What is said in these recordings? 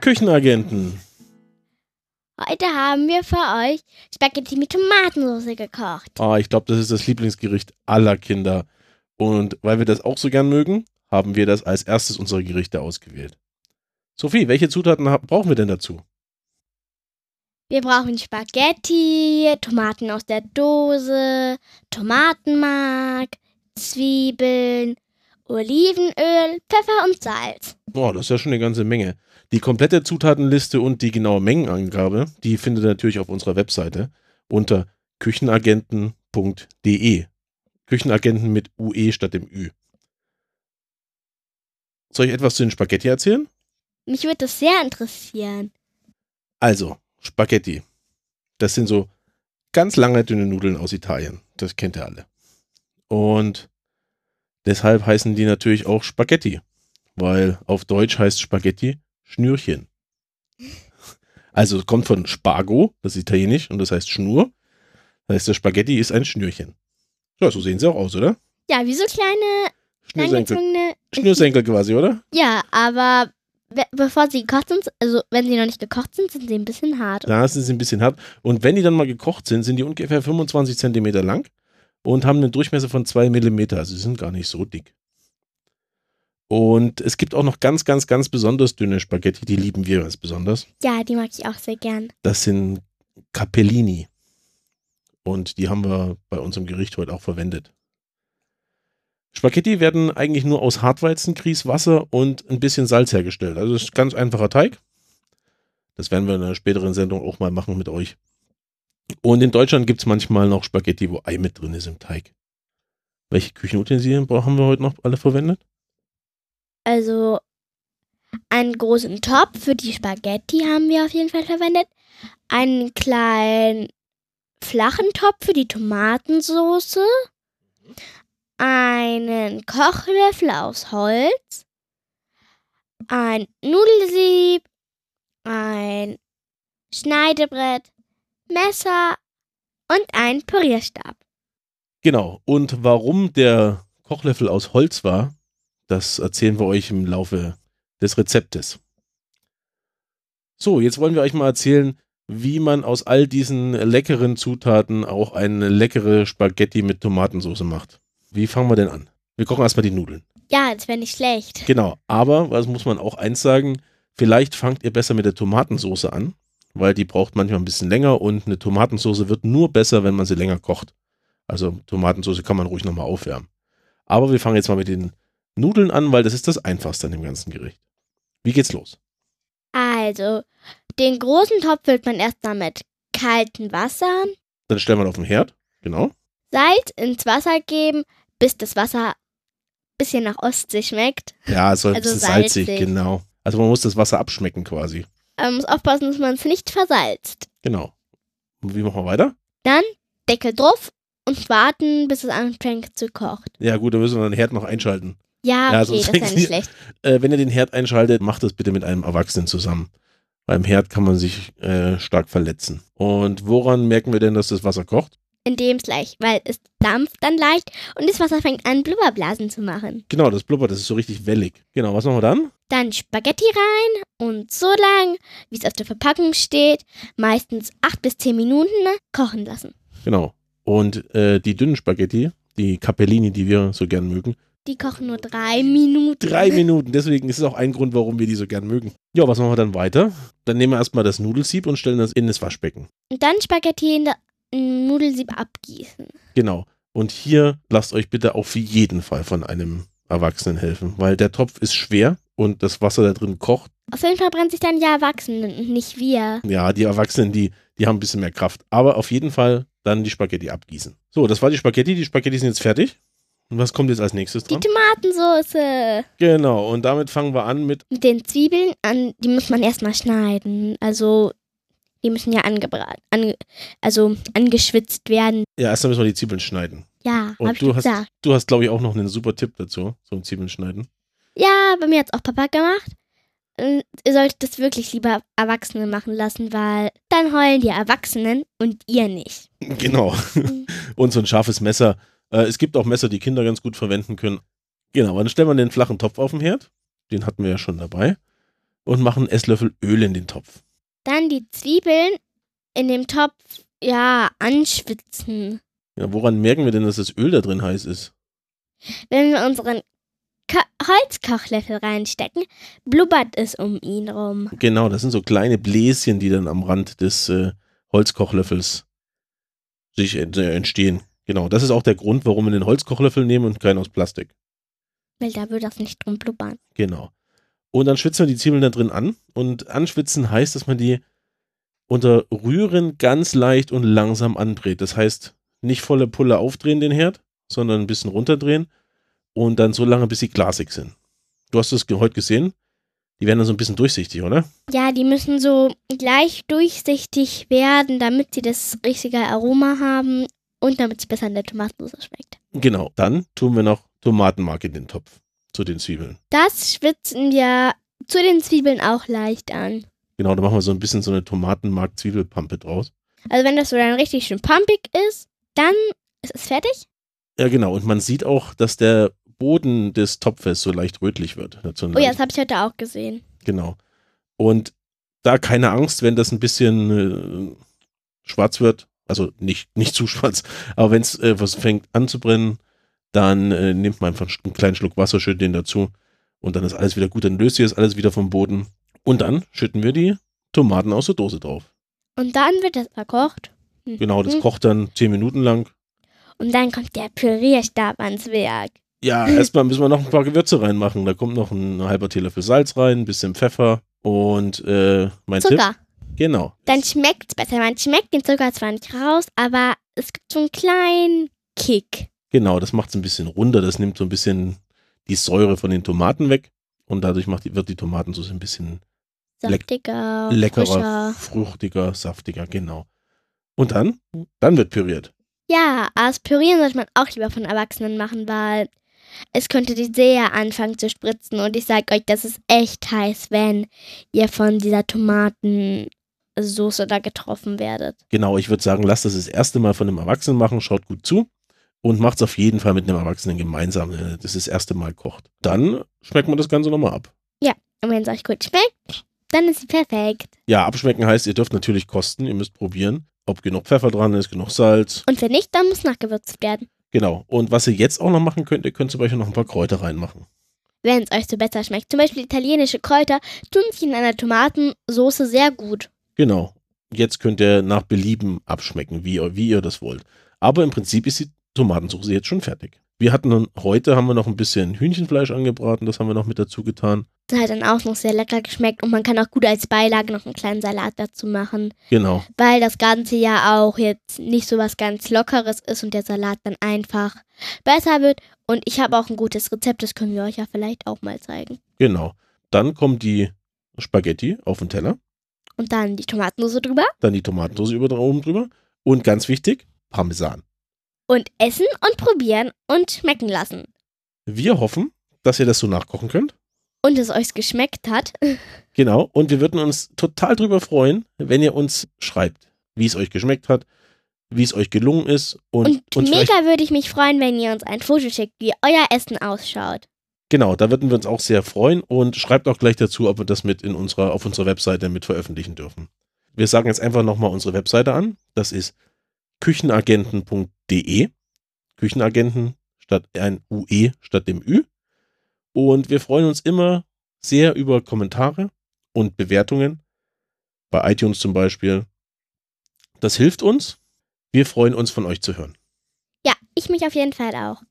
Küchenagenten. Heute haben wir für euch Spaghetti mit Tomatensauce gekocht. Ah, ich glaube, das ist das Lieblingsgericht aller Kinder. Und weil wir das auch so gern mögen, haben wir das als erstes unserer Gerichte ausgewählt. Sophie, welche Zutaten brauchen wir denn dazu? Wir brauchen Spaghetti, Tomaten aus der Dose, Tomatenmark, Zwiebeln, Olivenöl, Pfeffer und Salz. Boah, das ist ja schon eine ganze Menge. Die komplette Zutatenliste und die genaue Mengenangabe, die findet ihr natürlich auf unserer Webseite unter küchenagenten.de. Küchenagenten mit UE statt dem Ü. Soll ich etwas zu den Spaghetti erzählen? Mich würde das sehr interessieren. Also, Spaghetti. Das sind so ganz lange, dünne Nudeln aus Italien. Das kennt ihr alle. Und deshalb heißen die natürlich auch Spaghetti. Weil auf Deutsch heißt Spaghetti Schnürchen. Also es kommt von Spago, das ist italienisch, und das heißt Schnur. Das heißt, der Spaghetti ist ein Schnürchen. Ja, so sehen sie auch aus, oder? Ja, wie so kleine, Schnürsenkel. Schnürsenkel quasi, oder? Ja, aber be- bevor sie gekocht sind, also wenn sie noch nicht gekocht sind, sind sie ein bisschen hart. Da sind sie ein bisschen hart. Und wenn die dann mal gekocht sind, sind die ungefähr 25 Zentimeter lang und haben einen Durchmesser von 2 Millimeter. Also sie sind gar nicht so dick. Und es gibt auch noch ganz, ganz, ganz besonders dünne Spaghetti, die lieben wir ganz besonders. Ja, die mag ich auch sehr gern. Das sind Capellini. Und die haben wir bei unserem Gericht heute auch verwendet. Spaghetti werden eigentlich nur aus Hartweizen, Grieß, Wasser und ein bisschen Salz hergestellt. Also es ist ein ganz einfacher Teig. Das werden wir in einer späteren Sendung auch mal machen mit euch. Und in Deutschland gibt es manchmal noch Spaghetti, wo Ei mit drin ist im Teig. Welche Küchenutensilien haben wir heute noch alle verwendet? Also einen großen Topf für die Spaghetti haben wir auf jeden Fall verwendet. Einen kleinen flachen Topf für die Tomatensauce. Einen Kochlöffel aus Holz. Ein Nudelsieb. Ein Schneidebrett. Messer und ein Pürierstab. Genau. Und warum der Kochlöffel aus Holz war, das erzählen wir euch im Laufe des Rezeptes. So, jetzt wollen wir euch mal erzählen, wie man aus all diesen leckeren Zutaten auch eine leckere Spaghetti mit Tomatensauce macht. Wie fangen wir denn an? Wir kochen erstmal die Nudeln. Ja, das wäre nicht schlecht. Genau, aber, was muss man auch eins sagen, vielleicht fangt ihr besser mit der Tomatensauce an, weil die braucht manchmal ein bisschen länger und eine Tomatensauce wird nur besser, wenn man sie länger kocht. Also Tomatensauce kann man ruhig nochmal aufwärmen. Aber wir fangen jetzt mal mit den Nudeln an, weil das ist das Einfachste an dem ganzen Gericht. Wie geht's los? Also, den großen Topf füllt man erstmal mit kaltem Wasser, Dann stellen wir ihn auf den Herd. Genau. Salz ins Wasser geben, bis das Wasser ein bisschen nach Ostsee schmeckt. Ja, es soll ein Also bisschen salzig, salzig. genau. Also man muss das Wasser abschmecken quasi. Man muss aufpassen, dass man es nicht versalzt. Genau. Wie machen wir weiter? Deckel drauf und warten, bis es anfängt zu kochen. Ja gut, dann müssen wir den Herd noch einschalten. Ja, Ja, okay, das ist ja nicht schlecht. Äh, wenn ihr den Herd einschaltet, macht das bitte mit einem Erwachsenen zusammen. Beim Herd kann man sich äh, stark verletzen. Und woran merken wir denn, dass das Wasser kocht? In dem es gleich, weil es dampft dann leicht und das Wasser fängt an, Blubberblasen zu machen. Genau, das blubbert, das ist so richtig wellig. Genau, was machen wir dann? Dann Spaghetti rein und so lang, wie es auf der Verpackung steht, meistens 8 bis 10 Minuten kochen lassen. Genau. Und äh, die dünnen Spaghetti, die Capellini, die wir so gern mögen, Die kochen nur drei Minuten. drei Minuten. Deswegen ist es auch ein Grund, warum wir die so gern mögen. Ja, was machen wir dann weiter? Dann nehmen wir erstmal das Nudelsieb und stellen das in das Waschbecken. Und dann Spaghetti in der in Nudelsieb abgießen. Genau. Und hier lasst euch bitte auf jeden Fall von einem Erwachsenen helfen, weil der Topf ist schwer und das Wasser da drin kocht. Auf jeden Fall brennt sich dann die Erwachsenen nicht wir. Ja, die Erwachsenen, die, die haben ein bisschen mehr Kraft. Aber auf jeden Fall dann die Spaghetti abgießen. So, das war die Spaghetti. Die Spaghetti sind jetzt fertig. Und was kommt jetzt als nächstes Die dran? Tomatensauce. Genau. Und damit fangen wir an mit, Mit den Zwiebeln, an, die muss man erstmal schneiden. Also, die müssen ja angebraten, ange, also angeschwitzt werden. ja, erstmal müssen wir die Zwiebeln schneiden. Ja, Und hab ich du hast, gesagt. du hast, glaube ich, auch noch einen super Tipp dazu, zum Zwiebeln schneiden. Ja, bei mir hat's auch Papa gemacht. Und ihr solltet das wirklich lieber Erwachsene machen lassen, weil dann heulen die Erwachsenen und ihr nicht. Genau. Und so ein scharfes Messer. Äh, es gibt auch Messer, die Kinder ganz gut verwenden können. Genau, dann stellen wir den flachen Topf auf den Herd. Den hatten wir ja schon dabei. und machen einen Esslöffel Öl in den Topf. Dann die Zwiebeln in dem Topf, ja, anschwitzen. Ja, woran merken wir denn, dass das Öl da drin heiß ist? Wenn wir unseren Ko Holzkochlöffel reinstecken, blubbert es um ihn rum. Genau, das sind so kleine Bläschen, die dann am Rand des äh, Holzkochlöffels sich ent äh, entstehen. Genau, das ist auch der Grund, warum wir den Holzkochlöffel nehmen und keinen aus Plastik. Weil da würde das nicht drum blubbern. Genau. Und dann schwitzen wir die Zwiebeln da drin an. Und anschwitzen heißt, dass man die unter Rühren ganz leicht und langsam andreht. Das heißt, nicht volle Pulle aufdrehen den Herd, sondern ein bisschen runterdrehen und dann so lange, bis sie glasig sind. Du hast es heute gesehen. Die werden dann so ein bisschen durchsichtig, oder? Ja, die müssen so gleich durchsichtig werden, damit sie das richtige Aroma haben und damit es besser in der Tomatensauce schmeckt. Genau. Dann tun wir noch Tomatenmark in den Topf zu den Zwiebeln. Das schwitzen wir zu den Zwiebeln auch leicht an. Genau, da machen wir so ein bisschen so eine Tomatenmark-Zwiebelpampe draus. Also wenn das so dann richtig schön pumpig ist, dann ist es fertig. Ja, genau. Und man sieht auch, dass der Boden des Topfes so leicht rötlich wird. Dazu Oh ja, das habe ich heute auch gesehen. Genau. Und da keine Angst, wenn das ein bisschen äh, schwarz wird, also nicht, nicht zu schwarz, aber wenn es äh, was fängt an zu brennen, dann äh, nimmt man einfach einen kleinen Schluck Wasser, schüttet den dazu und dann ist alles wieder gut, dann löst sich das alles wieder vom Boden. Und dann schütten wir die Tomaten aus der Dose drauf. Und dann wird das verkocht. Genau, das Mhm. kocht dann zehn Minuten lang. Und dann kommt der Pürierstab ans Werk. Ja, erstmal müssen wir noch ein paar Gewürze reinmachen. Da kommt noch ein halber Teelöffel Salz rein, ein bisschen Pfeffer und äh, mein Tipp. Zucker. Genau. Dann schmeckt es besser. Man schmeckt den Zucker zwar nicht raus, aber es gibt so einen kleinen Kick. Genau, das macht es ein bisschen runder. Das nimmt so ein bisschen die Säure von den Tomaten weg. Und dadurch macht die, wird die Tomatensauce ein bisschen Saftiger, leckerer, frischer. fruchtiger, saftiger, genau. Und dann, dann wird püriert. Ja, das Pürieren sollte man auch lieber von Erwachsenen machen, weil es könnte die sehr anfangen zu spritzen. Und ich sage euch, das ist echt heiß, wenn ihr von dieser Tomatensoße da getroffen werdet. Genau, ich würde sagen, lasst das das erste Mal von einem Erwachsenen machen, schaut gut zu und macht es auf jeden Fall mit einem Erwachsenen gemeinsam, äh, das das erste Mal kocht. Dann schmeckt man das Ganze nochmal ab. Und wenn es euch gut schmeckt, dann ist sie perfekt. Ja, abschmecken heißt, ihr dürft natürlich kosten, ihr müsst probieren, ob genug Pfeffer dran ist, genug Salz. Und wenn nicht, dann muss nachgewürzt werden. Genau. Und was ihr jetzt auch noch machen könnt, ihr könnt zum Beispiel noch ein paar Kräuter reinmachen. Wenn es euch so besser schmeckt. Zum Beispiel italienische Kräuter tun sich in einer Tomatensoße sehr gut. Genau. Jetzt könnt ihr nach Belieben abschmecken, wie, ihr- wie ihr das wollt. Aber im Prinzip ist die Tomatensauce jetzt schon fertig. Wir hatten dann, heute haben wir noch ein bisschen Hühnchenfleisch angebraten, das haben wir noch mit dazu getan. Das hat dann auch noch sehr lecker geschmeckt und man kann auch gut als Beilage noch einen kleinen Salat dazu machen, Genau. weil das Ganze ja auch jetzt nicht so was ganz Lockeres ist und der Salat dann einfach besser wird. Und ich habe auch ein gutes Rezept, das können wir euch ja vielleicht auch mal zeigen. Genau. Dann kommen die Spaghetti auf den Teller, Und dann die Tomatensauce drüber dann die Tomatensauce über, oben drüber und ganz wichtig, Parmesan. Und essen und probieren und schmecken lassen. Wir hoffen, dass ihr das so nachkochen könnt. Und es euch geschmeckt hat. Genau. Und wir würden uns total drüber freuen, wenn ihr uns schreibt, wie es euch geschmeckt hat, wie es euch gelungen ist und, Und mega würde ich mich freuen, wenn ihr uns ein Foto schickt, wie euer Essen ausschaut. genau, da würden wir uns auch sehr freuen und schreibt auch gleich dazu, ob wir das mit in unserer, auf unserer Webseite mit veröffentlichen dürfen. Wir sagen jetzt einfach nochmal unsere Webseite an. Das ist küchenagenten.de. Küchenagenten statt ein UE statt dem Ü. Und wir freuen uns immer sehr über Kommentare und Bewertungen. Bei iTunes zum Beispiel. Das hilft uns. Wir freuen uns, von euch zu hören. Ja, ich mich auf jeden Fall auch.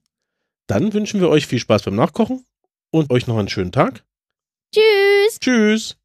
Dann wünschen wir euch viel Spaß beim Nachkochen und euch noch einen schönen Tag. Tschüss! Tschüss!